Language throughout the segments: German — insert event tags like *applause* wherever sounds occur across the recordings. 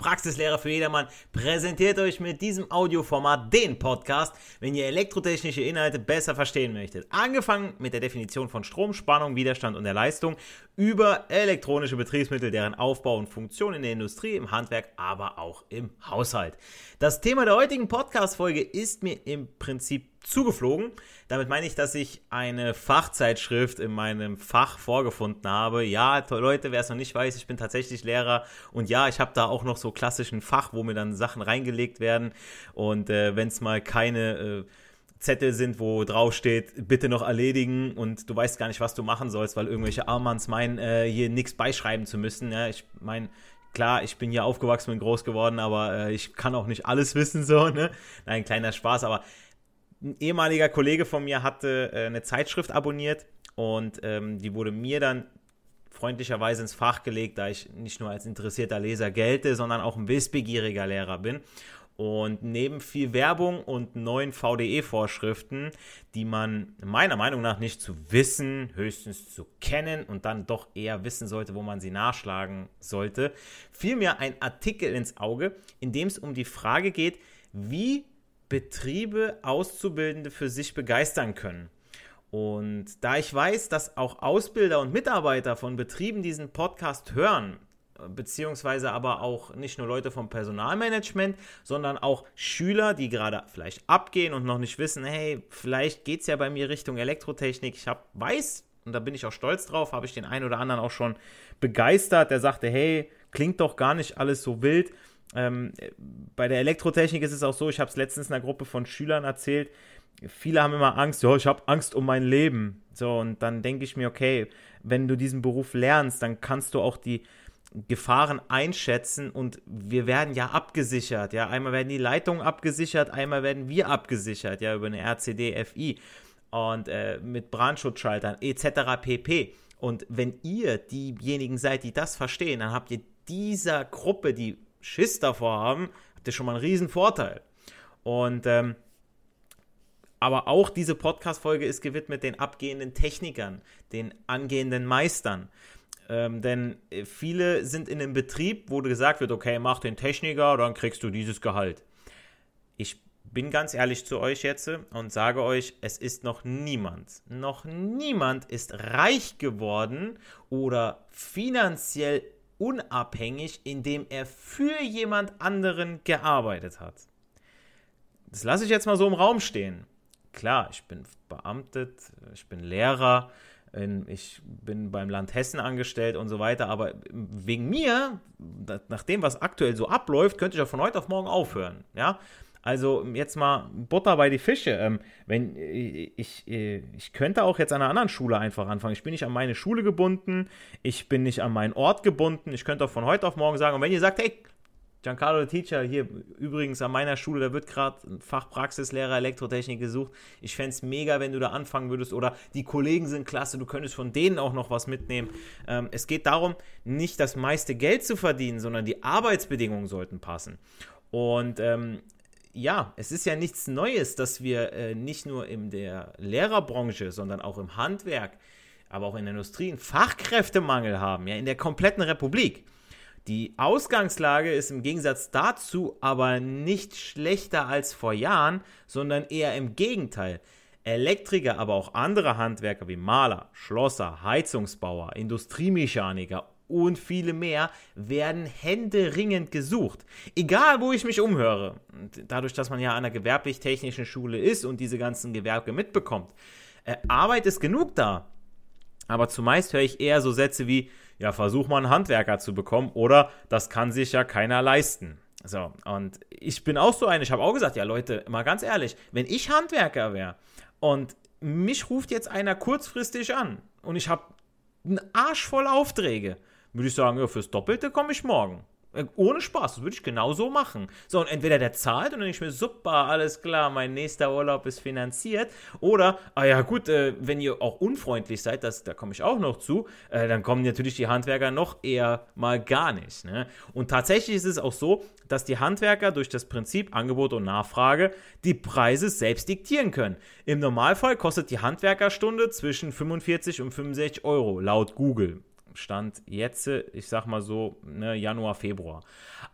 Fachpraxislehrer für jedermann, präsentiert euch mit diesem Audioformat den Podcast, wenn ihr elektrotechnische Inhalte besser verstehen möchtet. Angefangen mit der Definition von Strom, Spannung, Widerstand und der Leistung über elektronische Betriebsmittel, deren Aufbau und Funktion in der Industrie, im Handwerk, aber auch im Haushalt. Das Thema der heutigen Podcast-Folge ist mir im Prinzip zugeflogen. Damit meine ich, dass ich eine Fachzeitschrift in meinem Fach vorgefunden habe. Ja, Leute, wer es noch nicht weiß, ich bin tatsächlich Lehrer und ja, ich habe da auch noch so klassischen Fach, wo mir dann Sachen reingelegt werden und äh, wenn es mal keine äh, Zettel sind, wo drauf steht, bitte noch erledigen und du weißt gar nicht, was du machen sollst, weil irgendwelche Armands meinen, äh, hier nichts beischreiben zu müssen. Ja, ich meine, klar, ich bin hier aufgewachsen und groß geworden, aber äh, ich kann auch nicht alles *laughs* wissen, so, ne? Nein, kleiner Spaß, aber ein ehemaliger Kollege von mir hatte äh, eine Zeitschrift abonniert und ähm, die wurde mir dann freundlicherweise ins Fach gelegt, da ich nicht nur als interessierter Leser gelte, sondern auch ein wissbegieriger Lehrer bin. Und neben viel Werbung und neuen VDE-Vorschriften, die man meiner Meinung nach nicht zu wissen, höchstens zu kennen und dann doch eher wissen sollte, wo man sie nachschlagen sollte, fiel mir ein Artikel ins Auge, in dem es um die Frage geht, wie Betriebe Auszubildende für sich begeistern können. Und da ich weiß, dass auch Ausbilder und Mitarbeiter von Betrieben diesen Podcast hören, beziehungsweise aber auch nicht nur Leute vom Personalmanagement, sondern auch Schüler, die gerade vielleicht abgehen und noch nicht wissen, hey, vielleicht geht es ja bei mir Richtung Elektrotechnik. Ich hab, weiß, und da bin ich auch stolz drauf, habe ich den einen oder anderen auch schon begeistert, der sagte, hey, klingt doch gar nicht alles so wild. Ähm, bei der Elektrotechnik ist es auch so, ich habe es letztens in einer Gruppe von Schülern erzählt, viele haben immer Angst, ja, ich habe Angst um mein Leben. So, und dann denke ich mir, okay, wenn du diesen Beruf lernst, dann kannst du auch die Gefahren einschätzen und wir werden ja abgesichert. Ja, einmal werden die Leitungen abgesichert, einmal werden wir abgesichert, ja, über eine RCD FI und äh, mit Brandschutzschaltern etc. pp. Und wenn ihr diejenigen seid, die das verstehen, dann habt ihr dieser Gruppe, die Schiss davor haben, habt ihr schon mal einen riesen Vorteil. Und ähm, aber auch diese Podcast-Folge ist gewidmet den abgehenden Technikern, den angehenden Meistern. Ähm, denn äh, viele sind in einem Betrieb, wo gesagt wird, okay, mach den Techniker, dann kriegst du dieses Gehalt. Ich bin ganz ehrlich zu euch jetzt und sage euch, es ist noch niemand, noch niemand ist reich geworden oder finanziell unabhängig, indem er für jemand anderen gearbeitet hat. Das lasse ich jetzt mal so im Raum stehen. klar, ich bin beamtet, ich bin Lehrer, ich bin beim Land Hessen angestellt und so weiter, aber wegen mir, nach dem, was aktuell so abläuft, könnte ich ja von heute auf morgen aufhören, ja. Also jetzt mal Butter bei die Fische. Ähm, wenn ich, ich, ich könnte auch jetzt an einer anderen Schule einfach anfangen. Ich bin nicht an meine Schule gebunden, ich bin nicht an meinen Ort gebunden. Ich könnte auch von heute auf morgen sagen, und wenn ihr sagt, hey, Giancarlo Teacher, hier übrigens an meiner Schule, da wird gerade ein Fachpraxislehrer Elektrotechnik gesucht. Ich fände es mega, wenn du da anfangen würdest. Oder die Kollegen sind klasse, du könntest von denen auch noch was mitnehmen. Ähm, es geht darum, nicht das meiste Geld zu verdienen, sondern die Arbeitsbedingungen sollten passen. Und ähm, ja, es ist ja nichts Neues, dass wir äh, nicht nur in der Lehrerbranche, sondern auch im Handwerk, aber auch in der Industrie einen Fachkräftemangel haben, ja, in der kompletten Republik. Die Ausgangslage ist im Gegensatz dazu aber nicht schlechter als vor Jahren, sondern eher im Gegenteil. Elektriker, aber auch andere Handwerker wie Maler, Schlosser, Heizungsbauer, Industriemechaniker und viele mehr werden händeringend gesucht. Egal, wo ich mich umhöre. dadurch, dass man ja an einer gewerblich-technischen Schule ist und diese ganzen Gewerbe mitbekommt. Äh, Arbeit ist genug da. Aber zumeist höre ich eher so Sätze wie, ja, versuch mal einen Handwerker zu bekommen oder das kann sich ja keiner leisten. So, und ich bin auch so ein, ich habe auch gesagt, ja Leute, mal ganz ehrlich, wenn ich Handwerker wäre und mich ruft jetzt einer kurzfristig an und ich habe einen Arsch voll Aufträge, würde ich sagen, ja, fürs Doppelte komme ich morgen. Äh, ohne Spaß, das würde ich genau so machen. So, und entweder der zahlt und dann denke ich mir, super, alles klar, mein nächster Urlaub ist finanziert. Oder, ah ja, gut, äh, wenn ihr auch unfreundlich seid, das, da komme ich auch noch zu, äh, dann kommen natürlich die Handwerker noch eher mal gar nicht. Ne? Und tatsächlich ist es auch so, dass die Handwerker durch das Prinzip Angebot und Nachfrage die Preise selbst diktieren können. Im Normalfall kostet die Handwerkerstunde zwischen 45 und 65 Euro, laut Google. Stand jetzt, ich sag mal so, ne, Januar, Februar.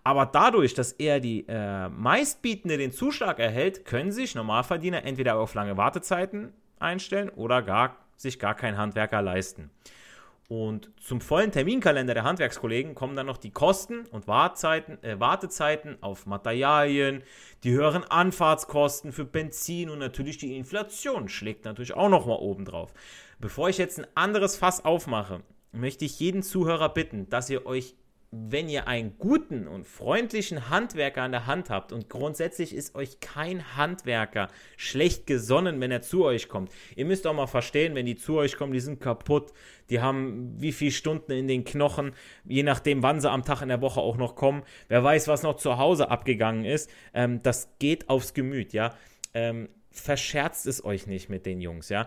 Aber dadurch, dass er die äh, meistbietende den Zuschlag erhält, können sich Normalverdiener entweder auf lange Wartezeiten einstellen oder gar, sich gar keinen Handwerker leisten. Und zum vollen Terminkalender der Handwerkskollegen kommen dann noch die Kosten und Wartezeiten, äh, Wartezeiten auf Materialien, die höheren Anfahrtskosten für Benzin und natürlich die Inflation schlägt natürlich auch nochmal oben drauf. Bevor ich jetzt ein anderes Fass aufmache, möchte ich jeden Zuhörer bitten, dass ihr euch, wenn ihr einen guten und freundlichen Handwerker an der Hand habt und grundsätzlich ist euch kein Handwerker schlecht gesonnen, wenn er zu euch kommt. Ihr müsst auch mal verstehen, wenn die zu euch kommen, die sind kaputt, die haben wie viele Stunden in den Knochen, je nachdem, wann sie am Tag in der Woche auch noch kommen. Wer weiß, was noch zu Hause abgegangen ist. Ähm, das geht aufs Gemüt, ja. Ähm, verscherzt es euch nicht mit den Jungs, ja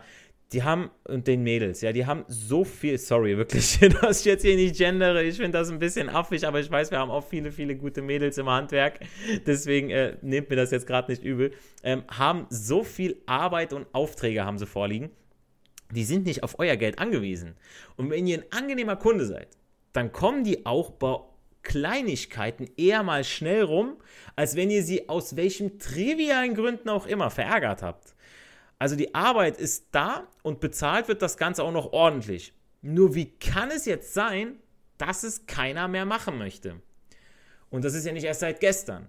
die haben, und den Mädels, ja, die haben so viel, sorry, wirklich, dass *laughs* ich jetzt hier nicht gendere, ich finde das ein bisschen affig, aber ich weiß, wir haben auch viele, viele gute Mädels im Handwerk, deswegen äh, nehmt mir das jetzt gerade nicht übel, ähm, haben so viel Arbeit und Aufträge haben sie vorliegen, die sind nicht auf euer Geld angewiesen. Und wenn ihr ein angenehmer Kunde seid, dann kommen die auch bei Kleinigkeiten eher mal schnell rum, als wenn ihr sie aus welchen trivialen Gründen auch immer verärgert habt. Also die Arbeit ist da und bezahlt wird das Ganze auch noch ordentlich. Nur wie kann es jetzt sein, dass es keiner mehr machen möchte? Und das ist ja nicht erst seit gestern.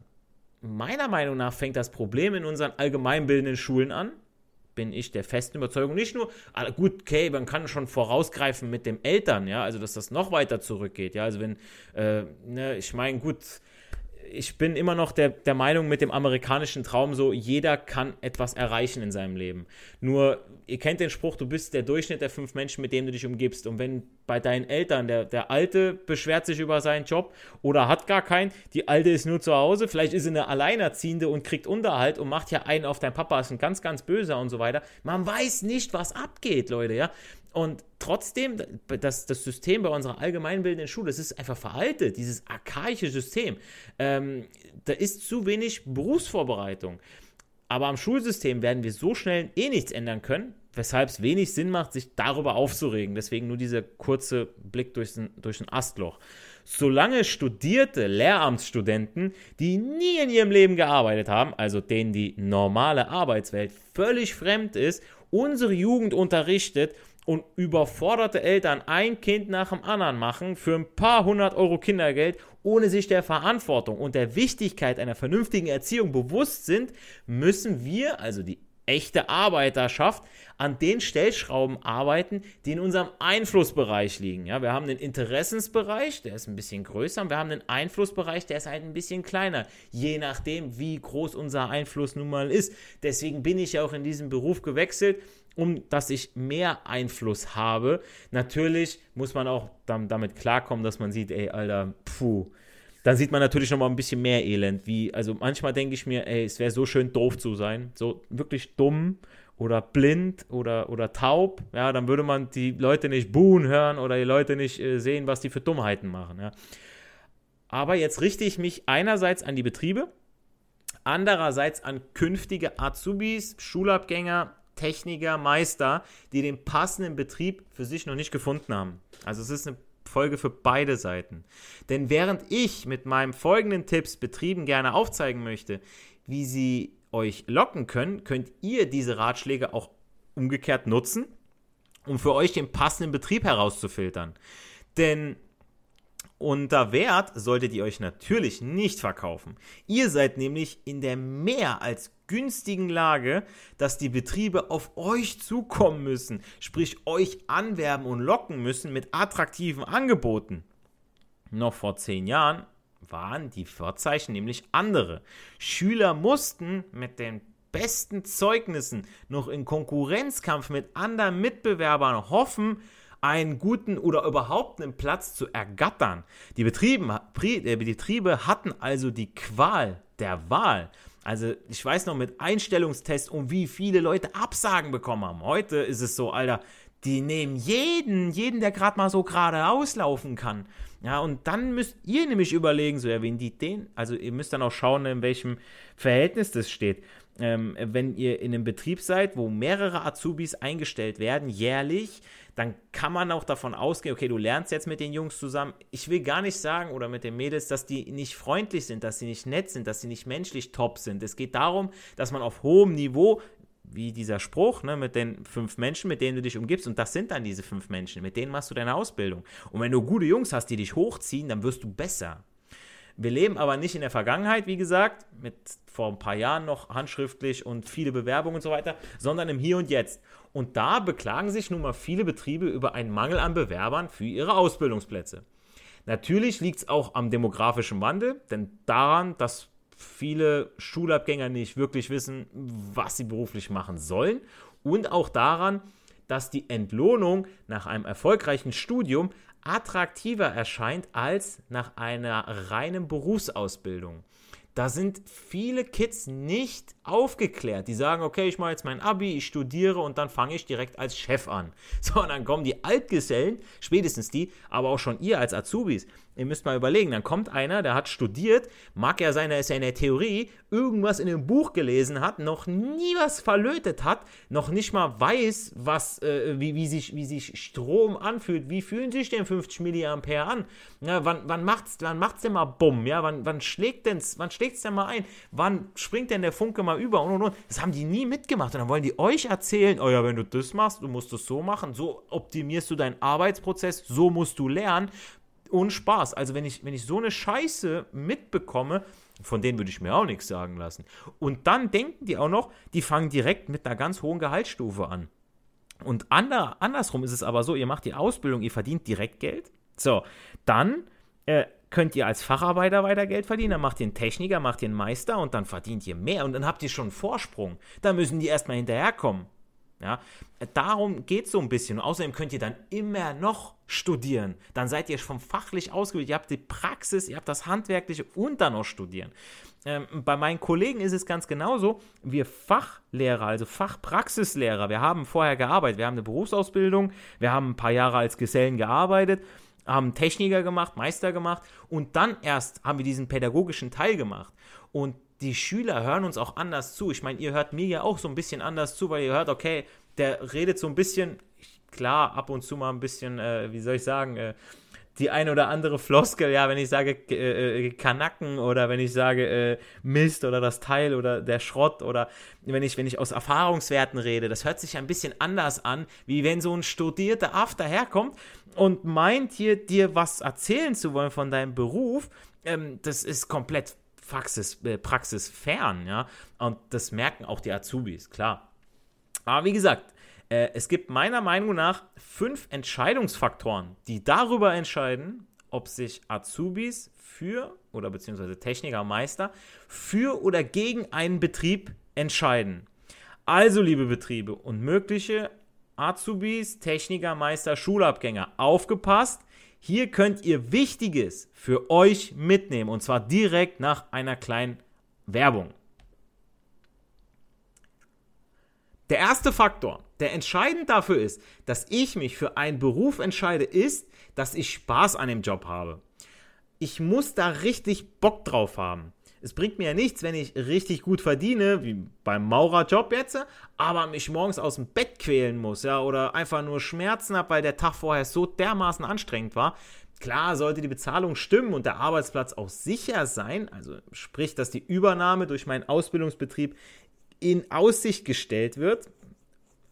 Meiner Meinung nach fängt das Problem in unseren allgemeinbildenden Schulen an. Bin ich der festen Überzeugung. Nicht nur, ah, gut, okay, man kann schon vorausgreifen mit dem Eltern, ja, also dass das noch weiter zurückgeht, ja, also wenn, äh, ne, ich meine, gut, ich bin immer noch der, der Meinung mit dem amerikanischen Traum so, jeder kann etwas erreichen in seinem Leben. Nur, ihr kennt den Spruch, du bist der Durchschnitt der fünf Menschen, mit denen du dich umgibst. Und wenn bei deinen Eltern der, der Alte beschwert sich über seinen Job oder hat gar keinen, die Alte ist nur zu Hause, vielleicht ist sie eine Alleinerziehende und kriegt Unterhalt und macht ja einen auf dein Papa, ist ein ganz, ganz böser und so weiter. Man weiß nicht, was abgeht, Leute, ja. Und trotzdem, das, das System bei unserer allgemeinbildenden Schule, das ist einfach veraltet, dieses archaische System. Ähm, da ist zu wenig Berufsvorbereitung. Aber am Schulsystem werden wir so schnell eh nichts ändern können, weshalb es wenig Sinn macht, sich darüber aufzuregen. Deswegen nur dieser kurze Blick durch ein, durch ein Astloch. Solange studierte Lehramtsstudenten, die nie in ihrem Leben gearbeitet haben, also denen die normale Arbeitswelt völlig fremd ist, unsere Jugend unterrichtet und überforderte Eltern ein Kind nach dem anderen machen für ein paar hundert Euro Kindergeld, ohne sich der Verantwortung und der Wichtigkeit einer vernünftigen Erziehung bewusst sind, müssen wir, also die echte Arbeiterschaft an den Stellschrauben arbeiten, die in unserem Einflussbereich liegen. Ja, wir haben den Interessensbereich, der ist ein bisschen größer, und wir haben den Einflussbereich, der ist halt ein bisschen kleiner, je nachdem, wie groß unser Einfluss nun mal ist. Deswegen bin ich ja auch in diesen Beruf gewechselt, um dass ich mehr Einfluss habe. Natürlich muss man auch damit klarkommen, dass man sieht, ey, Alter, puh, dann sieht man natürlich noch mal ein bisschen mehr Elend. Wie, also manchmal denke ich mir, ey, es wäre so schön doof zu sein, so wirklich dumm oder blind oder, oder taub, ja, dann würde man die Leute nicht buhen hören oder die Leute nicht äh, sehen, was die für Dummheiten machen, ja. Aber jetzt richte ich mich einerseits an die Betriebe, andererseits an künftige Azubis, Schulabgänger, Techniker, Meister, die den passenden Betrieb für sich noch nicht gefunden haben. Also es ist eine Folge für beide Seiten. Denn während ich mit meinen folgenden Tipps Betrieben gerne aufzeigen möchte, wie sie euch locken können, könnt ihr diese Ratschläge auch umgekehrt nutzen, um für euch den passenden Betrieb herauszufiltern. Denn unter Wert solltet ihr euch natürlich nicht verkaufen. Ihr seid nämlich in der mehr als günstigen Lage, dass die Betriebe auf euch zukommen müssen, sprich euch anwerben und locken müssen mit attraktiven Angeboten. Noch vor zehn Jahren waren die Vorzeichen nämlich andere. Schüler mussten mit den besten Zeugnissen noch in Konkurrenzkampf mit anderen Mitbewerbern hoffen, einen guten oder überhaupt einen Platz zu ergattern. Die Betriebe, die Betriebe hatten also die Qual der Wahl. Also ich weiß noch mit Einstellungstests, um wie viele Leute Absagen bekommen haben. Heute ist es so, Alter, die nehmen jeden, jeden, der gerade mal so gerade auslaufen kann. Ja, und dann müsst ihr nämlich überlegen, so, wen die den, also ihr müsst dann auch schauen, in welchem Verhältnis das steht. Ähm, wenn ihr in einem Betrieb seid, wo mehrere Azubis eingestellt werden, jährlich, dann kann man auch davon ausgehen, okay, du lernst jetzt mit den Jungs zusammen. Ich will gar nicht sagen oder mit den Mädels, dass die nicht freundlich sind, dass sie nicht nett sind, dass sie nicht menschlich top sind. Es geht darum, dass man auf hohem Niveau wie dieser Spruch, ne, mit den fünf Menschen, mit denen du dich umgibst, und das sind dann diese fünf Menschen, mit denen machst du deine Ausbildung. Und wenn du gute Jungs hast, die dich hochziehen, dann wirst du besser. Wir leben aber nicht in der Vergangenheit, wie gesagt, mit vor ein paar Jahren noch handschriftlich und viele Bewerbungen und so weiter, sondern im Hier und Jetzt. Und da beklagen sich nun mal viele Betriebe über einen Mangel an Bewerbern für ihre Ausbildungsplätze. Natürlich liegt es auch am demografischen Wandel, denn daran, dass viele Schulabgänger nicht wirklich wissen, was sie beruflich machen sollen. Und auch daran, dass die Entlohnung nach einem erfolgreichen Studium attraktiver erscheint als nach einer reinen Berufsausbildung. Da sind viele Kids nicht aufgeklärt. Die sagen, okay, ich mache jetzt mein Abi, ich studiere und dann fange ich direkt als Chef an. *laughs* So, und dann kommen die Altgesellen, spätestens die, aber auch schon ihr als Azubis. Ihr müsst mal überlegen, dann kommt einer, der hat studiert, mag ja sein, er ist ja in der Theorie, irgendwas in dem Buch gelesen hat, noch nie was verlötet hat, noch nicht mal weiß, was, äh, wie, wie, sich, wie sich Strom anfühlt, wie fühlen sich denn 50 Milliampere an? Ja, wann, wann macht's, wann macht's denn mal Bumm? Ja, wann, wann schlägt den's, wann schlägt's denn mal ein? Wann springt denn der Funke mal über und und und. Das haben die nie mitgemacht. Und dann wollen die euch erzählen, oh ja, wenn du das machst, du musst es so machen, so optimierst du deinen Arbeitsprozess, so musst du lernen. Und Spaß. Also wenn ich, wenn ich so eine Scheiße mitbekomme, von denen würde ich mir auch nichts sagen lassen. Und dann denken die auch noch, die fangen direkt mit einer ganz hohen Gehaltsstufe an. Und ander, andersrum ist es aber so, ihr macht die Ausbildung, ihr verdient direkt Geld. So, dann äh, könnt ihr als Facharbeiter weiter Geld verdienen, dann macht ihr einen Techniker, macht ihr einen Meister und dann verdient ihr mehr und dann habt ihr schon einen Vorsprung. Da müssen die erstmal hinterherkommen. Ja, darum geht es so ein bisschen. Und außerdem könnt ihr dann immer noch studieren. Dann seid ihr schon fachlich ausgebildet. Ihr habt die Praxis, ihr habt das Handwerkliche und dann noch studieren. Ähm, bei meinen Kollegen ist es ganz genauso. Wir Fachlehrer, also Fachpraxislehrer, wir haben vorher gearbeitet. Wir haben eine Berufsausbildung, wir haben ein paar Jahre als Gesellen gearbeitet haben Techniker gemacht, Meister gemacht und dann erst haben wir diesen pädagogischen Teil gemacht. Und die Schüler hören uns auch anders zu. Ich meine, ihr hört mir ja auch so ein bisschen anders zu, weil ihr hört, okay, der redet so ein bisschen, klar, ab und zu mal ein bisschen, äh, wie soll ich sagen, äh, die eine oder andere Floskel, ja, wenn ich sage äh, äh, Kanacken oder wenn ich sage äh, Mist oder das Teil oder der Schrott oder wenn ich, wenn ich aus Erfahrungswerten rede, das hört sich ein bisschen anders an, wie wenn so ein studierter Aff daherkommt und meint hier dir was erzählen zu wollen von deinem Beruf. Ähm, das ist komplett Praxis, äh, praxisfern, ja. Und das merken auch die Azubis, klar. Aber wie gesagt, äh, es gibt meiner Meinung nach fünf Entscheidungsfaktoren, die darüber entscheiden, ob sich Azubis für oder beziehungsweise Techniker, Meister für oder gegen einen Betrieb entscheiden. Also, liebe Betriebe und mögliche Azubis, Techniker, Meister, Schulabgänger, aufgepasst! Hier könnt ihr Wichtiges für euch mitnehmen und zwar direkt nach einer kleinen Werbung. Der erste Faktor, der entscheidend dafür ist, dass ich mich für einen Beruf entscheide, ist, dass ich Spaß an dem Job habe. Ich muss da richtig Bock drauf haben. Es bringt mir ja nichts, wenn ich richtig gut verdiene, wie beim Maurerjob jetzt, aber mich morgens aus dem Bett quälen muss, ja, oder einfach nur Schmerzen habe, weil der Tag vorher so dermaßen anstrengend war. Klar sollte die Bezahlung stimmen und der Arbeitsplatz auch sicher sein, also sprich, dass die Übernahme durch meinen Ausbildungsbetrieb in Aussicht gestellt wird.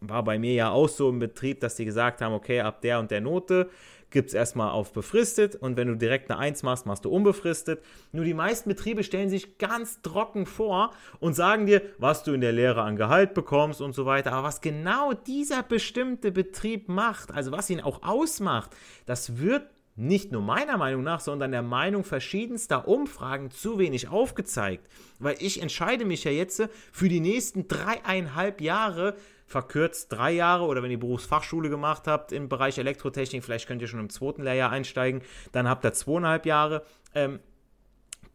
War bei mir ja auch so im Betrieb, dass die gesagt haben, okay, ab der und der Note gibt es erstmal auf befristet und wenn du direkt eine 1 machst, machst du unbefristet. Nur die meisten Betriebe stellen sich ganz trocken vor und sagen dir, was du in der Lehre an Gehalt bekommst und so weiter. Aber was genau dieser bestimmte Betrieb macht, also was ihn auch ausmacht, das wird nicht nur meiner Meinung nach, sondern der Meinung verschiedenster Umfragen zu wenig aufgezeigt. Weil ich entscheide mich ja jetzt für die nächsten dreieinhalb Jahre verkürzt drei Jahre oder wenn ihr Berufsfachschule gemacht habt im Bereich Elektrotechnik, vielleicht könnt ihr schon im zweiten Lehrjahr einsteigen, dann habt ihr zweieinhalb Jahre. Ähm,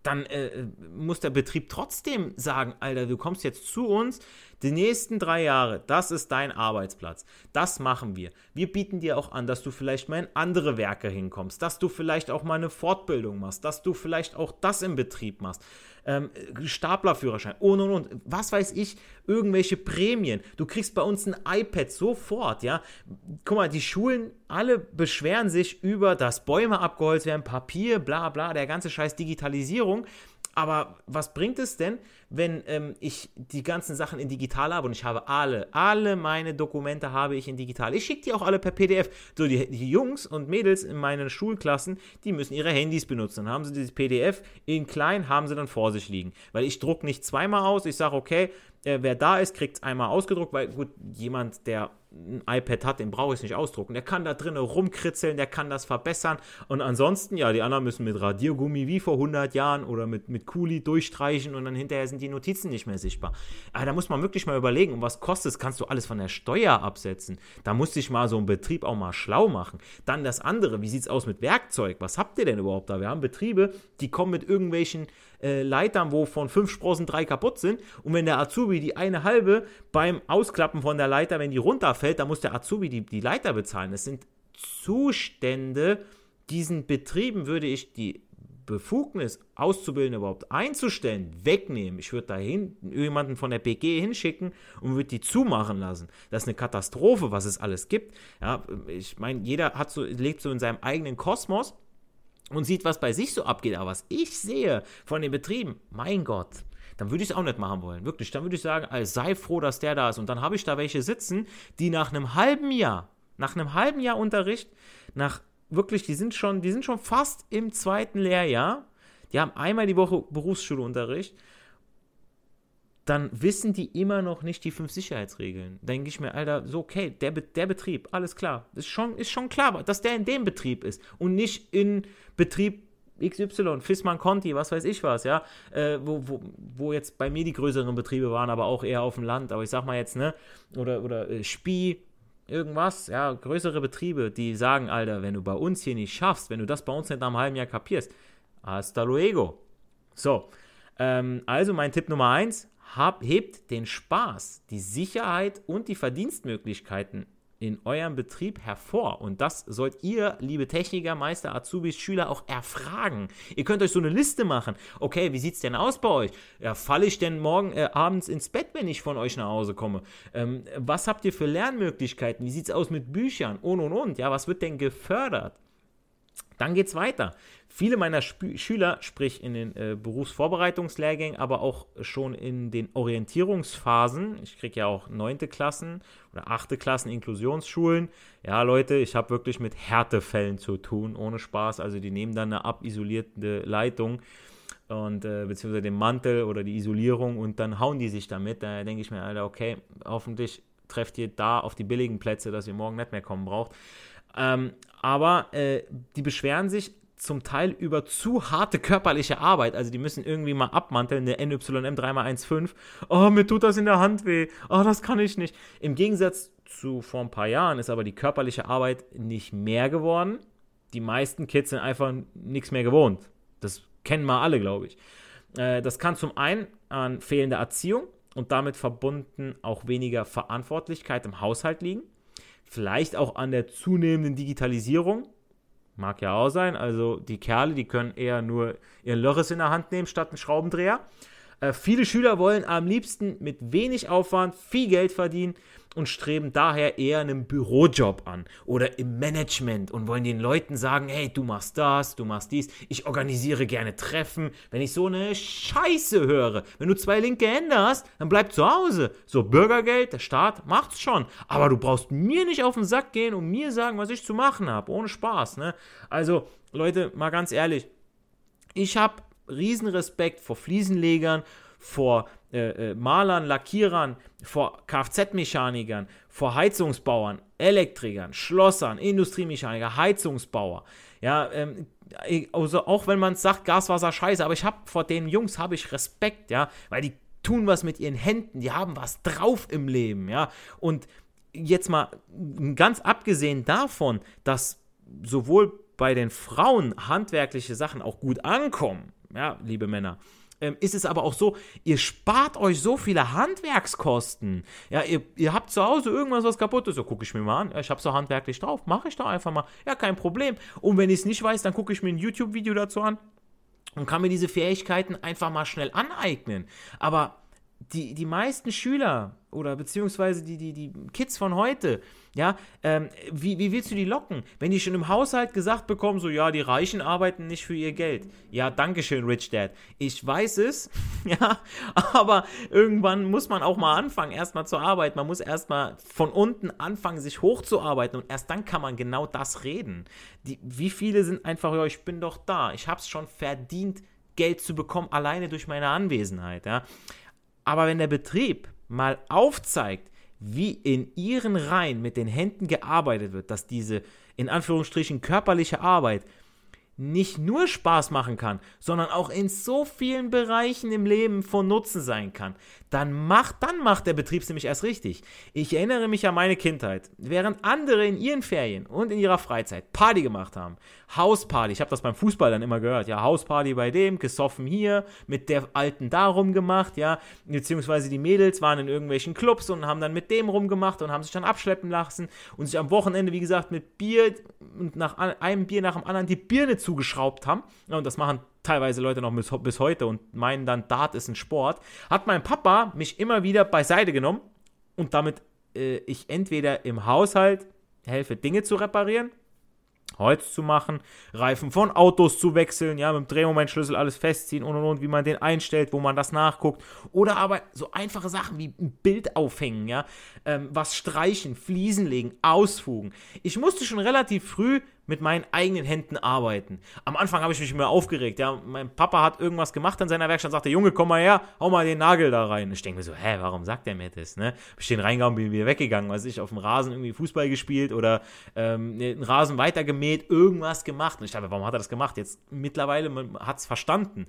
dann äh, muss der Betrieb trotzdem sagen, Alter, du kommst jetzt zu uns, die nächsten drei Jahre, das ist dein Arbeitsplatz. Das machen wir. Wir bieten dir auch an, dass du vielleicht mal in andere Werke hinkommst, dass du vielleicht auch mal eine Fortbildung machst, dass du vielleicht auch das im Betrieb machst ähm, Staplerführerschein und und und, was weiß ich, irgendwelche Prämien. Du kriegst bei uns ein iPad sofort, ja. Guck mal, die Schulen alle beschweren sich über, dass Bäume abgeholzt werden, Papier, bla bla, der ganze Scheiß Digitalisierung. Aber was bringt es denn, wenn ähm, ich die ganzen Sachen in digital habe und ich habe alle, alle meine Dokumente habe ich in digital. Ich schicke die auch alle per PDF. So, die, die, Jungs und Mädels in meinen Schulklassen, die müssen ihre Handys benutzen. Dann haben sie dieses PDF in klein, haben sie dann vor sich liegen. Weil ich drucke nicht zweimal aus. Ich sage, okay, äh, wer da ist, kriegt es einmal ausgedruckt, weil gut, jemand, der ein iPad hat, den brauche ich nicht ausdrucken. Der kann da drinnen rumkritzeln, der kann das verbessern. Und ansonsten, ja, die anderen müssen mit Radiergummi wie vor 100 Jahren oder mit, mit Kuli durchstreichen und dann hinterher sind die Notizen nicht mehr sichtbar. Aber da muss man wirklich mal überlegen, um was kostet es, kannst du alles von der Steuer absetzen. Da muss sich mal so ein Betrieb auch mal schlau machen. Dann das andere, wie sieht es aus mit Werkzeug? Was habt ihr denn überhaupt da? Wir haben Betriebe, die kommen mit irgendwelchen äh, Leitern, wo von fünf Sprossen drei kaputt sind. Und wenn der Azubi die eine halbe beim Ausklappen von der Leiter, wenn die runterfällt, dann muss der Azubi die, die Leiter bezahlen. Das sind Zustände, diesen Betrieben würde ich die Befugnis, Auszubildende überhaupt einzustellen, wegnehmen. Ich würde da jemanden von der BG hinschicken und würde die zumachen lassen. Das ist eine Katastrophe, was es alles gibt. Ja, ich meine, jeder hat so, lebt so in seinem eigenen Kosmos und sieht, was bei sich so abgeht. Aber was ich sehe von den Betrieben, mein Gott, dann würde ich es auch nicht machen wollen. Wirklich, dann würde ich sagen, also sei froh, dass der da ist. Und dann habe ich da welche sitzen, die nach einem halben Jahr, nach einem halben Jahr Unterricht, nach wirklich, die sind schon, die sind schon fast im zweiten Lehrjahr, die haben einmal die Woche Berufsschulunterricht dann wissen die immer noch nicht die fünf Sicherheitsregeln. Denke ich mir, Alter, so okay, der, der Betrieb, alles klar. Ist schon, ist schon klar, dass der in dem Betrieb ist und nicht in Betrieb XY, Fissmann Conti, was weiß ich was, ja, äh, wo, wo, wo jetzt bei mir die größeren Betriebe waren, aber auch eher auf dem Land, aber ich sag mal jetzt, ne, oder, oder äh, Spie, irgendwas, ja, größere Betriebe, die sagen, Alter, wenn du bei uns hier nicht schaffst, wenn du das bei uns nicht nach einem halben Jahr kapierst, hasta luego. So, ähm, also mein Tipp Nummer eins, hab, hebt den Spaß, die Sicherheit und die Verdienstmöglichkeiten in eurem Betrieb hervor. Und das sollt ihr, liebe Techniker, Meister, Azubis, Schüler, auch erfragen. Ihr könnt euch so eine Liste machen. Okay, wie sieht es denn aus bei euch? Ja, falle ich denn morgen äh, abends ins Bett, wenn ich von euch nach Hause komme? Ähm, was habt ihr für Lernmöglichkeiten? Wie sieht es aus mit Büchern? Und, und, und. Ja, was wird denn gefördert? Dann geht es weiter. Viele meiner Sp Schüler, sprich in den äh, Berufsvorbereitungslehrgängen, aber auch schon in den Orientierungsphasen, ich kriege ja auch neunte Klassen oder achte Klassen Inklusionsschulen. Ja, Leute, ich habe wirklich mit Härtefällen zu tun, ohne Spaß. Also die nehmen dann eine abisolierte Leitung und äh, beziehungsweise den Mantel oder die Isolierung und dann hauen die sich damit. Da denke ich mir, Alter, okay, hoffentlich trefft ihr da auf die billigen Plätze, dass ihr morgen nicht mehr kommen braucht. Ähm, aber äh, die beschweren sich zum Teil über zu harte körperliche Arbeit. Also die müssen irgendwie mal abmanteln, der NYM 3x15. Oh, mir tut das in der Hand weh. Oh, das kann ich nicht. Im Gegensatz zu vor ein paar Jahren ist aber die körperliche Arbeit nicht mehr geworden. Die meisten Kids sind einfach nichts mehr gewohnt. Das kennen wir alle, glaube ich. Äh, das kann zum einen an fehlender Erziehung und damit verbunden auch weniger Verantwortlichkeit im Haushalt liegen. Vielleicht auch an der zunehmenden Digitalisierung. Mag ja auch sein. Also die Kerle, die können eher nur ihren Lörres in der Hand nehmen statt einen Schraubendreher. Äh, viele Schüler wollen am liebsten mit wenig Aufwand viel Geld verdienen und streben daher eher einen Bürojob an oder im Management und wollen den Leuten sagen, hey, du machst das, du machst dies, ich organisiere gerne Treffen. Wenn ich so eine Scheiße höre, wenn du zwei linke Hände hast, dann bleib zu Hause. So Bürgergeld, der Staat macht's schon, aber du brauchst mir nicht auf den Sack gehen und mir sagen, was ich zu machen habe, ohne Spaß, ne? Also, Leute, mal ganz ehrlich, ich habe riesen Respekt vor Fliesenlegern, vor äh, äh, Malern, Lackierern, vor Kfz-Mechanikern, vor Heizungsbauern, Elektrikern, Schlossern, Industriemechaniker, Heizungsbauer. Ja, ähm, also auch wenn man sagt, Gaswasser scheiße, aber ich habe vor den Jungs habe ich Respekt, ja, weil die tun was mit ihren Händen, die haben was drauf im Leben, ja. Und jetzt mal ganz abgesehen davon, dass sowohl bei den Frauen handwerkliche Sachen auch gut ankommen, ja, liebe Männer, ähm, ist es aber auch so, ihr spart euch so viele Handwerkskosten. Ja, ihr, ihr habt zu Hause irgendwas, was kaputt ist. So gucke ich mir mal an. Ich habe so handwerklich drauf. Mache ich doch einfach mal. Ja, kein Problem. Und wenn ich es nicht weiß, dann gucke ich mir ein YouTube-Video dazu an und kann mir diese Fähigkeiten einfach mal schnell aneignen. Aber die, die meisten Schüler oder beziehungsweise die, die, die Kids von heute, ja, ähm, wie, wie willst du die locken? Wenn die schon im Haushalt gesagt bekommen, so, ja, die Reichen arbeiten nicht für ihr Geld. Ja, dankeschön, Rich Dad. Ich weiß es, *laughs* ja, aber irgendwann muss man auch mal anfangen, erstmal zu arbeiten. Man muss erstmal von unten anfangen, sich hochzuarbeiten und erst dann kann man genau das reden. Die, wie viele sind einfach, ja, ich bin doch da, ich hab's schon verdient, Geld zu bekommen, alleine durch meine Anwesenheit, ja. Aber wenn der Betrieb mal aufzeigt, wie in ihren Reihen mit den Händen gearbeitet wird, dass diese in Anführungsstrichen körperliche Arbeit nicht nur Spaß machen kann, sondern auch in so vielen Bereichen im Leben von Nutzen sein kann, dann macht, dann macht der Betrieb nämlich erst richtig. Ich erinnere mich an meine Kindheit. Während andere in ihren Ferien und in ihrer Freizeit Party gemacht haben, Hausparty, ich habe das beim Fußball dann immer gehört, ja, Hausparty bei dem, gesoffen hier, mit der Alten da rumgemacht, ja, beziehungsweise die Mädels waren in irgendwelchen Clubs und haben dann mit dem rumgemacht und haben sich dann abschleppen lassen und sich am Wochenende, wie gesagt, mit Bier und nach einem Bier nach dem anderen die Birne zugeschraubt haben. Ja, und das machen teilweise Leute noch bis, bis heute und meinen dann, Dart ist ein Sport, hat mein Papa mich immer wieder beiseite genommen und damit äh, ich entweder im Haushalt helfe, Dinge zu reparieren Holz zu machen, Reifen von Autos zu wechseln, ja, mit dem Drehmomentschlüssel alles festziehen und und und, wie man den einstellt, wo man das nachguckt. Oder aber so einfache Sachen wie ein Bild aufhängen, ja, ähm, was streichen, Fliesen legen, ausfugen. Ich musste schon relativ früh mit meinen eigenen Händen arbeiten. Am Anfang habe ich mich immer aufgeregt. Ja, mein Papa hat irgendwas gemacht in seiner Werkstatt und sagte, Junge, komm mal her, hau mal den Nagel da rein. Ich denke mir so, hä, warum sagt der mir das? Ne? Hab ich den reingehauen, bin wieder weggegangen, weiß ich, auf dem Rasen irgendwie Fußball gespielt oder ähm, den Rasen weitergemäht, irgendwas gemacht. Und ich dachte, warum hat er das gemacht? Jetzt mittlerweile hat es verstanden.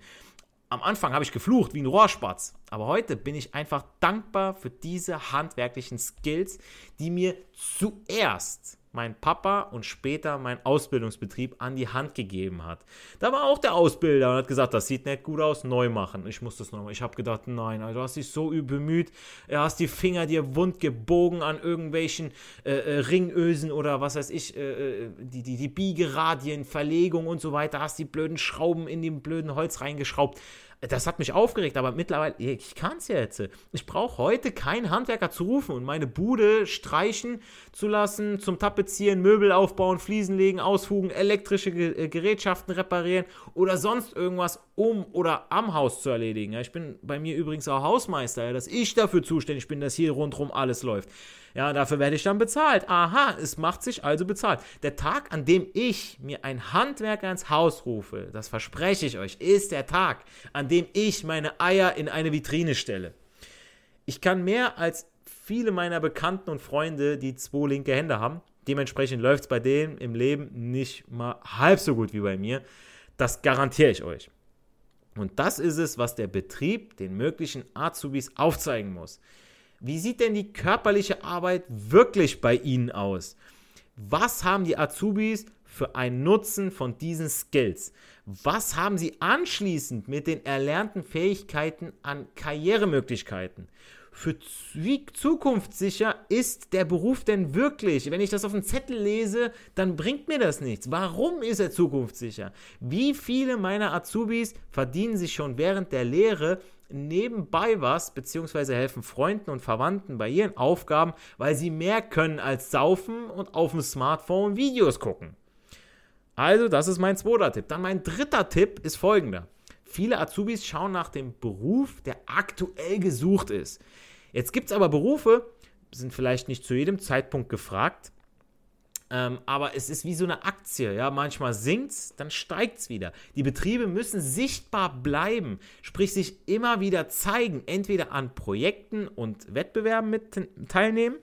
Am Anfang habe ich geflucht wie ein Rohrspatz, aber heute bin ich einfach dankbar für diese handwerklichen Skills, die mir zuerst mein Papa und später mein Ausbildungsbetrieb an die Hand gegeben hat. Da war auch der Ausbilder und hat gesagt, das sieht nicht gut aus, neu machen. Ich muss das nochmal. Ich habe gedacht, nein, also du hast dich so bemüht, du hast die Finger dir wund gebogen an irgendwelchen äh, äh, Ringösen oder was weiß ich, äh, äh, die, die, die Biegeradien, Verlegung und so weiter, hast die blöden Schrauben in den blöden Holz reingeschraubt. Das hat mich aufgeregt, aber mittlerweile, ich kann es ja jetzt. Ich brauche heute keinen Handwerker zu rufen und meine Bude streichen zu lassen, zum Tapezieren, Möbel aufbauen, Fliesen legen, ausfugen, elektrische äh, Gerätschaften reparieren oder sonst irgendwas um oder am Haus zu erledigen. ich bin bei mir übrigens auch Hausmeister, dass ich dafür zuständig bin, dass hier rundherum alles läuft. Ja, dafür werde ich dann bezahlt. Aha, es macht sich also bezahlt. Der Tag, an dem ich mir einen Handwerker ins Haus rufe, das verspreche ich euch, ist der Tag, an dem ich meine Eier in eine Vitrine stelle. Ich kann mehr als viele meiner Bekannten und Freunde, die zwei linke Hände haben. Dementsprechend läuft es bei denen im Leben nicht mal halb so gut wie bei mir. Das garantiere ich euch. Und das ist es, was der Betrieb den möglichen Azubis aufzeigen muss. Wie sieht denn die körperliche Arbeit wirklich bei Ihnen aus? Was haben die Azubis für einen Nutzen von diesen Skills? Was haben sie anschließend mit den erlernten Fähigkeiten an Karrieremöglichkeiten? Für wie zukunftssicher ist der Beruf denn wirklich? Wenn ich das auf dem Zettel lese, dann bringt mir das nichts. Warum ist er zukunftssicher? Wie viele meiner Azubis verdienen sich schon während der Lehre nebenbei was, beziehungsweise helfen Freunden und Verwandten bei ihren Aufgaben, weil sie mehr können als saufen und auf dem Smartphone Videos gucken? Also, das ist mein zweiter Tipp. Dann mein dritter Tipp ist folgender. Viele Azubis schauen nach dem Beruf, der aktuell gesucht ist. Jetzt gibt es aber Berufe, sind vielleicht nicht zu jedem Zeitpunkt gefragt, ähm, aber es ist wie so eine Aktie. Ja? Manchmal sinkt es, dann steigt es wieder. Die Betriebe müssen sichtbar bleiben, sprich sich immer wieder zeigen, entweder an Projekten und Wettbewerben mit teilnehmen,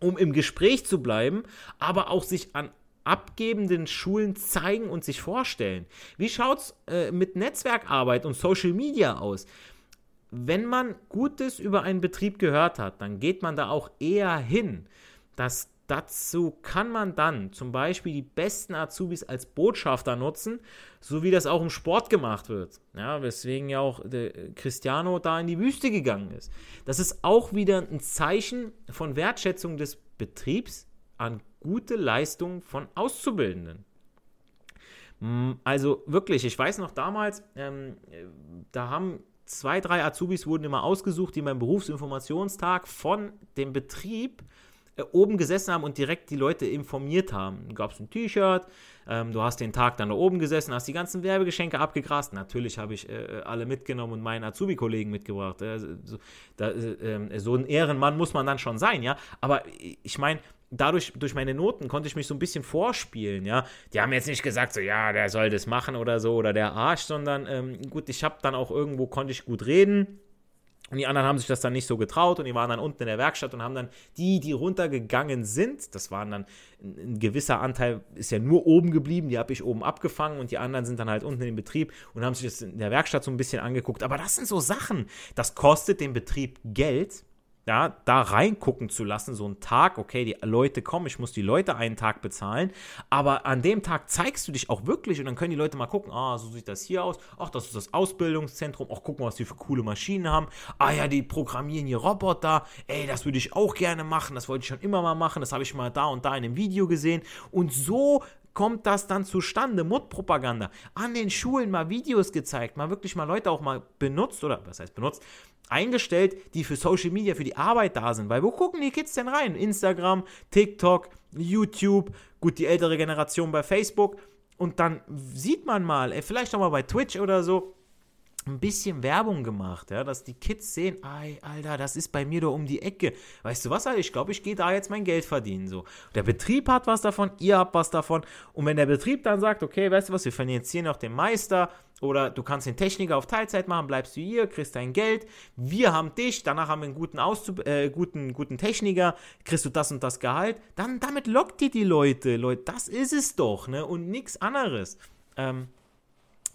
um im Gespräch zu bleiben, aber auch sich an abgebenden Schulen zeigen und sich vorstellen. Wie schaut es äh, mit Netzwerkarbeit und Social Media aus? Wenn man Gutes über einen Betrieb gehört hat, dann geht man da auch eher hin. Das, dazu kann man dann zum Beispiel die besten Azubis als Botschafter nutzen, so wie das auch im Sport gemacht wird. Ja, weswegen ja auch Cristiano da in die Wüste gegangen ist. Das ist auch wieder ein Zeichen von Wertschätzung des Betriebs an gute Leistung von Auszubildenden. Also wirklich, ich weiß noch damals, ähm, da haben zwei, drei Azubis wurden immer ausgesucht, die beim Berufsinformationstag von dem Betrieb äh, oben gesessen haben und direkt die Leute informiert haben. Du gabst ein T-Shirt, ähm, du hast den Tag dann da oben gesessen, hast die ganzen Werbegeschenke abgegrast. Natürlich habe ich äh, alle mitgenommen und meinen Azubi-Kollegen mitgebracht. Äh, so, da, äh, ähm, so ein Ehrenmann muss man dann schon sein, ja. Aber ich meine, dadurch, durch meine Noten konnte ich mich so ein bisschen vorspielen, ja. Die haben jetzt nicht gesagt, so, ja, der soll das machen oder so, oder der Arsch, sondern ähm, gut, ich habe dann auch irgendwo, konnte ich gut reden. Und die anderen haben sich das dann nicht so getraut und die waren dann unten in der Werkstatt und haben dann die, die runtergegangen sind, das waren dann ein gewisser Anteil, ist ja nur oben geblieben, die habe ich oben abgefangen und die anderen sind dann halt unten im Betrieb und haben sich das in der Werkstatt so ein bisschen angeguckt. Aber das sind so Sachen, das kostet den Betrieb Geld ja, da reingucken zu lassen, so einen Tag, okay, die Leute kommen, ich muss die Leute einen Tag bezahlen, aber an dem Tag zeigst du dich auch wirklich und dann können die Leute mal gucken, ah, so sieht das hier aus, ach, das ist das Ausbildungszentrum, ach, guck mal, was die für coole Maschinen haben, ah ja, die programmieren hier Roboter, ey, das würde ich auch gerne machen, das wollte ich schon immer mal machen, das habe ich mal da und da in einem Video gesehen und so kommt das dann zustande? Mundpropaganda. An den Schulen mal Videos gezeigt, mal wirklich mal Leute auch mal benutzt oder was heißt benutzt, eingestellt, die für Social Media, für die Arbeit da sind. Weil wo gucken die Kids denn rein? Instagram, TikTok, YouTube, gut, die ältere Generation bei Facebook. Und dann sieht man mal, ey, vielleicht auch mal bei Twitch oder so, ein bisschen Werbung gemacht, ja, dass die Kids sehen, ey, Alter, das ist bei mir doch um die Ecke. Weißt du was, Alter, ich glaube, ich gehe da jetzt mein Geld verdienen. So. Der Betrieb hat was davon, ihr habt was davon. Und wenn der Betrieb dann sagt, okay, weißt du was, wir finanzieren noch den Meister oder du kannst den Techniker auf Teilzeit machen, bleibst du hier, kriegst dein Geld, wir haben dich, danach haben wir einen guten, Auszub äh, guten, guten Techniker, kriegst du das und das Gehalt, dann damit lockt ihr die Leute, Leute, das ist es doch, ne, und nichts anderes. Ähm,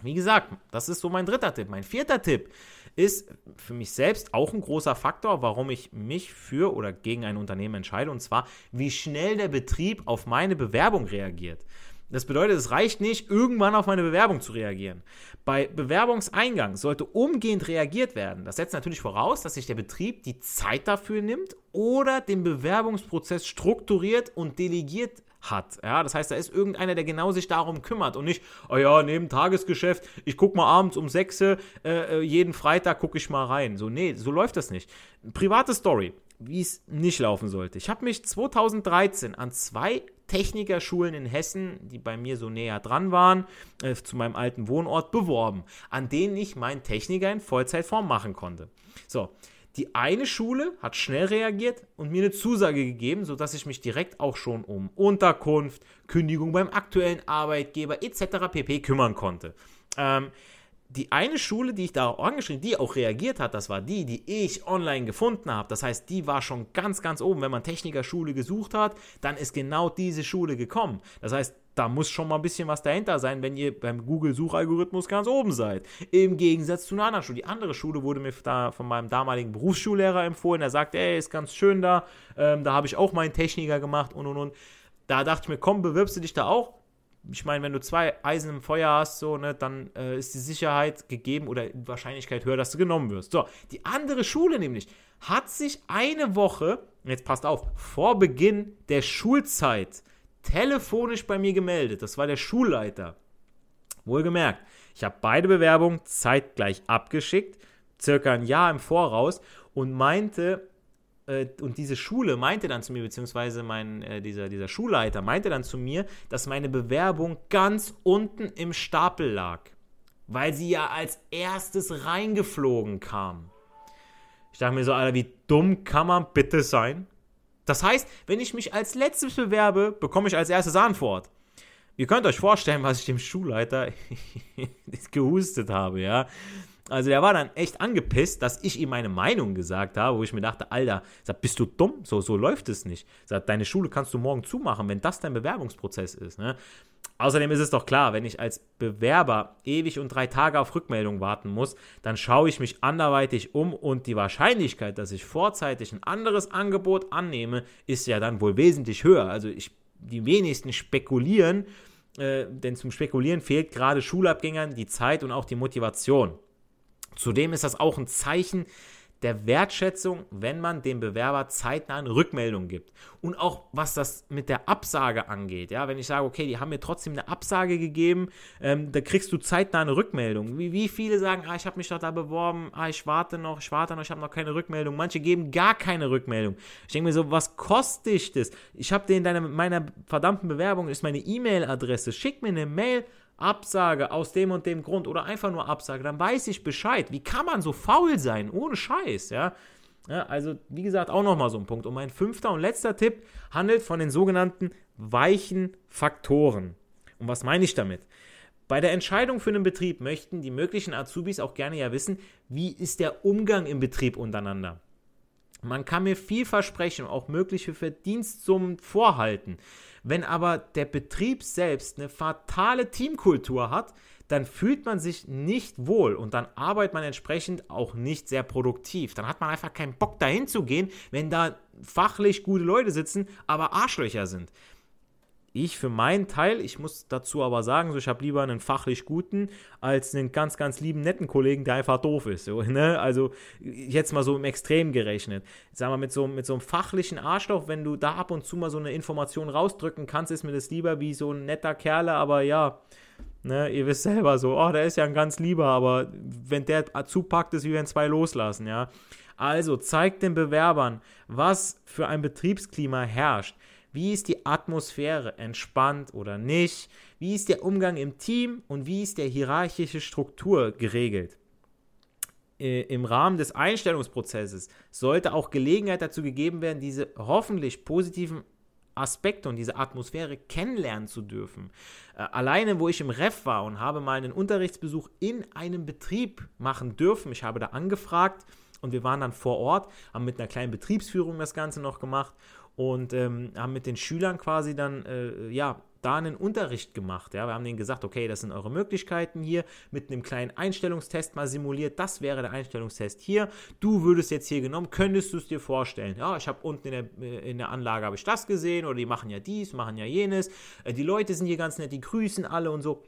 wie gesagt, das ist so mein dritter Tipp. Mein vierter Tipp ist für mich selbst auch ein großer Faktor, warum ich mich für oder gegen ein Unternehmen entscheide, und zwar, wie schnell der Betrieb auf meine Bewerbung reagiert. Das bedeutet, es reicht nicht, irgendwann auf meine Bewerbung zu reagieren. Bei Bewerbungseingang sollte umgehend reagiert werden. Das setzt natürlich voraus, dass sich der Betrieb die Zeit dafür nimmt oder den Bewerbungsprozess strukturiert und delegiert hat. Ja, das heißt, da ist irgendeiner, der genau sich darum kümmert und nicht, oh ja, neben Tagesgeschäft, ich gucke mal abends um 6 äh, äh, jeden Freitag gucke ich mal rein. So, nee, so läuft das nicht. Private Story, wie es nicht laufen sollte. Ich habe mich 2013 an zwei Technikerschulen in Hessen, die bei mir so näher dran waren, äh, zu meinem alten Wohnort beworben, an denen ich meinen Techniker in Vollzeitform machen konnte. So, die eine Schule hat schnell reagiert und mir eine Zusage gegeben, sodass ich mich direkt auch schon um Unterkunft, Kündigung beim aktuellen Arbeitgeber etc. pp. kümmern konnte. Ähm, die eine Schule, die ich da auch angeschrieben, die auch reagiert hat, das war die, die ich online gefunden habe. Das heißt, die war schon ganz, ganz oben. Wenn man Technikerschule gesucht hat, dann ist genau diese Schule gekommen. Das heißt, da muss schon mal ein bisschen was dahinter sein, wenn ihr beim Google-Suchalgorithmus ganz oben seid. Im Gegensatz zu einer anderen Schule. Die andere Schule wurde mir da von meinem damaligen Berufsschullehrer empfohlen. Er sagte, ey, ist ganz schön da. Ähm, da habe ich auch meinen Techniker gemacht und und und. Da dachte ich mir, komm, bewirbst du dich da auch? ich meine, wenn du zwei Eisen im Feuer hast, so, ne, dann äh, ist die Sicherheit gegeben oder die Wahrscheinlichkeit höher, dass du genommen wirst. So, die andere Schule nämlich hat sich eine Woche, jetzt passt auf, vor Beginn der Schulzeit telefonisch bei mir gemeldet. Das war der Schulleiter. Wohlgemerkt, ich habe beide Bewerbungen zeitgleich abgeschickt, circa ein Jahr im Voraus und meinte, äh, und diese Schule meinte dann zu mir, beziehungsweise mein, äh, dieser, dieser Schulleiter meinte dann zu mir, dass meine Bewerbung ganz unten im Stapel lag, weil sie ja als erstes reingeflogen kam. Ich dachte mir so, Alter, wie dumm kann man bitte sein? Das heißt, wenn ich mich als letztes bewerbe, bekomme ich als erstes Antwort. Ihr könnt euch vorstellen, was ich dem Schulleiter *laughs* gehustet habe, ja. Also der war dann echt angepisst, dass ich ihm meine Meinung gesagt habe, wo ich mir dachte, Alter, sag, bist du dumm? So, so läuft es nicht. Sag, deine Schule kannst du morgen zumachen, wenn das dein Bewerbungsprozess ist. Ne? Außerdem ist es doch klar, wenn ich als Bewerber ewig und drei Tage auf Rückmeldung warten muss, dann schaue ich mich anderweitig um und die Wahrscheinlichkeit, dass ich vorzeitig ein anderes Angebot annehme, ist ja dann wohl wesentlich höher. Also ich, die wenigsten spekulieren, äh, denn zum Spekulieren fehlt gerade Schulabgängern die Zeit und auch die Motivation. Zudem ist das auch ein Zeichen der Wertschätzung, wenn man dem Bewerber zeitnah eine Rückmeldung gibt. Und auch was das mit der Absage angeht. Ja, wenn ich sage, okay, die haben mir trotzdem eine Absage gegeben, ähm, da kriegst du zeitnah eine Rückmeldung. Wie, wie viele sagen, ah, ich habe mich doch da beworben, ah, ich warte noch, ich warte noch, ich habe noch keine Rückmeldung. Manche geben gar keine Rückmeldung. Ich denke mir so, was kostet dich das? Ich habe dir in deiner, meiner verdammten Bewerbung ist meine E-Mail-Adresse. Schick mir eine Mail, Absage aus dem und dem Grund oder einfach nur Absage, dann weiß ich Bescheid. Wie kann man so faul sein? Ohne Scheiß, ja. ja also, wie gesagt, auch nochmal so ein Punkt. Und mein fünfter und letzter Tipp handelt von den sogenannten weichen Faktoren. Und was meine ich damit? Bei der Entscheidung für einen Betrieb möchten die möglichen Azubis auch gerne ja wissen, wie ist der Umgang im Betrieb untereinander. Man kann mir viel versprechen, auch mögliche Verdienstsummen vorhalten. Wenn aber der Betrieb selbst eine fatale Teamkultur hat, dann fühlt man sich nicht wohl und dann arbeitet man entsprechend auch nicht sehr produktiv. Dann hat man einfach keinen Bock dahin zu gehen, wenn da fachlich gute Leute sitzen, aber Arschlöcher sind ich für meinen Teil, ich muss dazu aber sagen, so ich habe lieber einen fachlich guten als einen ganz, ganz lieben, netten Kollegen, der einfach doof ist. So, *laughs* ne? Also jetzt mal so im Extrem gerechnet. Sag mal, mit so, mit so einem fachlichen Arschloch, wenn du da ab und zu mal so eine Information rausdrücken kannst, ist mir das lieber wie so ein netter Kerle, aber ja, ne, ihr wisst selber so, oh, der ist ja ein ganz lieber, aber wenn der zupackt, ist wie wenn zwei loslassen, ja. Also zeigt den Bewerbern, was für ein Betriebsklima herrscht. Wie ist die Atmosphäre? Entspannt oder nicht? Wie ist der Umgang im Team und wie ist der hierarchische Struktur geregelt? Äh, Im Rahmen des Einstellungsprozesses sollte auch Gelegenheit dazu gegeben werden, diese hoffentlich positiven Aspekte und diese Atmosphäre kennenlernen zu dürfen. Äh, alleine, wo ich im Ref war und habe mal einen Unterrichtsbesuch in einem Betrieb machen dürfen, ich habe da angefragt und wir waren dann vor Ort, haben mit einer kleinen Betriebsführung das Ganze noch gemacht und ähm, haben mit den Schülern quasi dann, äh, ja, da einen Unterricht gemacht. Ja? Wir haben denen gesagt, okay, das sind eure Möglichkeiten hier, mit einem kleinen Einstellungstest mal simuliert. Das wäre der Einstellungstest hier. Du würdest jetzt hier genommen, könntest du es dir vorstellen? Ja, ich habe unten in der, äh, in der Anlage habe ich das gesehen oder die machen ja dies, machen ja jenes. Äh, die Leute sind hier ganz nett, die grüßen alle und so.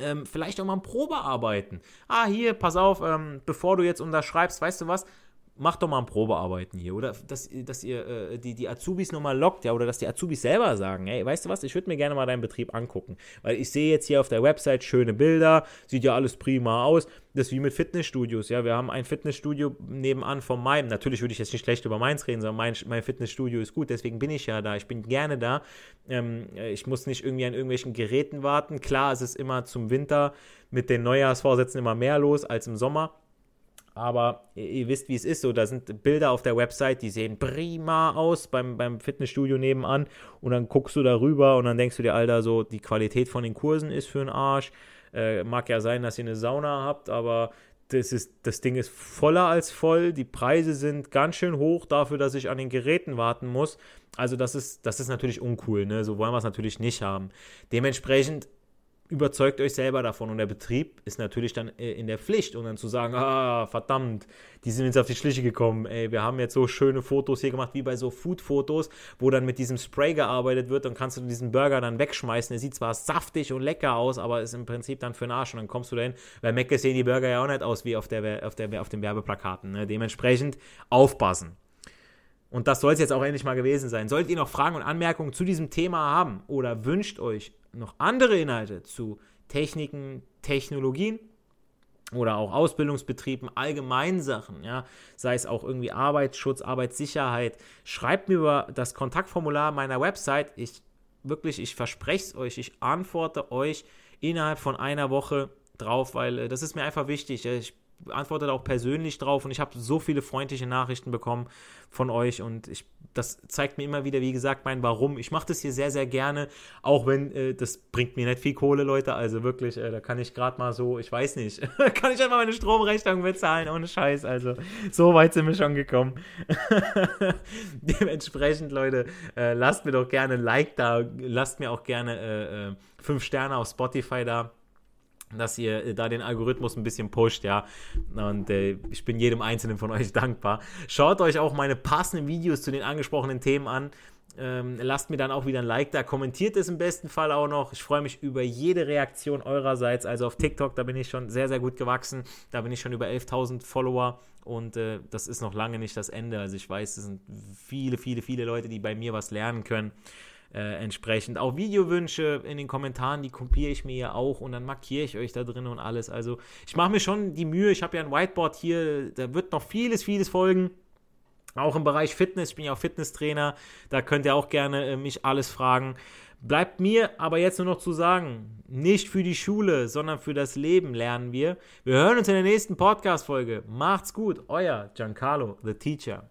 Ähm, vielleicht auch mal ein Probearbeiten. Ah, hier, pass auf, ähm, bevor du jetzt unterschreibst, weißt du was? Macht doch mal ein Probearbeiten hier. Oder dass, dass ihr äh, die, die Azubis nochmal lockt, ja, oder dass die Azubis selber sagen, hey, weißt du was, ich würde mir gerne mal deinen Betrieb angucken. Weil ich sehe jetzt hier auf der Website schöne Bilder, sieht ja alles prima aus. Das ist wie mit Fitnessstudios, ja. Wir haben ein Fitnessstudio nebenan von meinem. Natürlich würde ich jetzt nicht schlecht über meins reden, sondern mein, mein Fitnessstudio ist gut, deswegen bin ich ja da. Ich bin gerne da. Ähm, ich muss nicht irgendwie an irgendwelchen Geräten warten. Klar, es ist immer zum Winter mit den Neujahrsvorsätzen immer mehr los als im Sommer aber ihr wisst, wie es ist. So, da sind Bilder auf der Website, die sehen prima aus beim, beim Fitnessstudio nebenan. Und dann guckst du darüber und dann denkst du dir, Alter, so die Qualität von den Kursen ist für den Arsch. Äh, mag ja sein, dass ihr eine Sauna habt, aber das, ist, das Ding ist voller als voll. Die Preise sind ganz schön hoch dafür, dass ich an den Geräten warten muss. Also das ist, das ist natürlich uncool. Ne? So wollen wir es natürlich nicht haben. Dementsprechend überzeugt euch selber davon. Und der Betrieb ist natürlich dann äh, in der Pflicht und dann zu sagen, ah, verdammt, die sind jetzt auf die Schliche gekommen, ey, wir haben jetzt so schöne Fotos hier gemacht, wie bei so Food-Fotos, wo dann mit diesem Spray gearbeitet wird, dann kannst du diesen Burger dann wegschmeißen, der sieht zwar saftig und lecker aus, aber ist im Prinzip dann für den Arsch. Und dann kommst du dahin, weil Mc's sehen die Burger ja auch nicht aus wie auf, der, auf, der, auf den Werbeplakaten, ne? dementsprechend aufpassen. Und das soll es jetzt auch endlich mal gewesen sein. Solltet ihr noch Fragen und Anmerkungen zu diesem Thema haben oder wünscht euch noch andere Inhalte zu Techniken, Technologien oder auch Ausbildungsbetrieben, allgemein Sachen, ja, sei es auch irgendwie Arbeitsschutz, Arbeitssicherheit, schreibt mir über das Kontaktformular meiner Website. Ich wirklich, ich verspreche es euch, ich antworte euch innerhalb von einer Woche drauf, weil äh, das ist mir einfach wichtig. Ich antwortet auch persönlich drauf und ich habe so viele freundliche Nachrichten bekommen von euch und ich, das zeigt mir immer wieder, wie gesagt, mein Warum. Ich mache das hier sehr, sehr gerne, auch wenn äh, das bringt mir nicht viel Kohle, Leute. Also wirklich, äh, da kann ich gerade mal so, ich weiß nicht, *laughs* kann ich einfach meine Stromrechnung bezahlen, ohne Scheiß. Also so weit sind wir schon gekommen. *laughs* Dementsprechend, Leute, äh, lasst mir doch gerne ein Like da, lasst mir auch gerne äh, äh, fünf Sterne auf Spotify da dass ihr äh, da den Algorithmus ein bisschen pusht, ja. Und äh, ich bin jedem einzelnen von *laughs* euch dankbar. Schaut euch auch meine passenden Videos zu den angesprochenen Themen an. Ähm, lasst mir dann auch wieder ein Like da, kommentiert es im besten Fall auch noch. Ich freue mich über jede Reaktion eurerseits. Also auf TikTok, da bin ich schon sehr, sehr gut gewachsen. Da bin ich schon über 11.000 Follower und äh, das ist noch lange nicht das Ende. Also ich weiß, es sind viele, viele, viele Leute, die bei mir was lernen können äh, entsprechend. Auch Videowünsche in den Kommentaren, die kopiere ich mir ja auch und dann markiere ich euch da drin und alles. Also ich mache mir schon die Mühe, ich habe ja ein Whiteboard hier, da wird noch vieles, vieles folgen. Auch im Bereich Fitness, ich bin ja auch Fitnesstrainer, da könnt ihr auch gerne äh, mich alles fragen. Bleibt mir aber jetzt nur noch zu sagen, nicht für die Schule, sondern für das Leben lernen wir. Wir hören uns in der nächsten Podcast-Folge. Macht's gut, euer Giancarlo, the Teacher.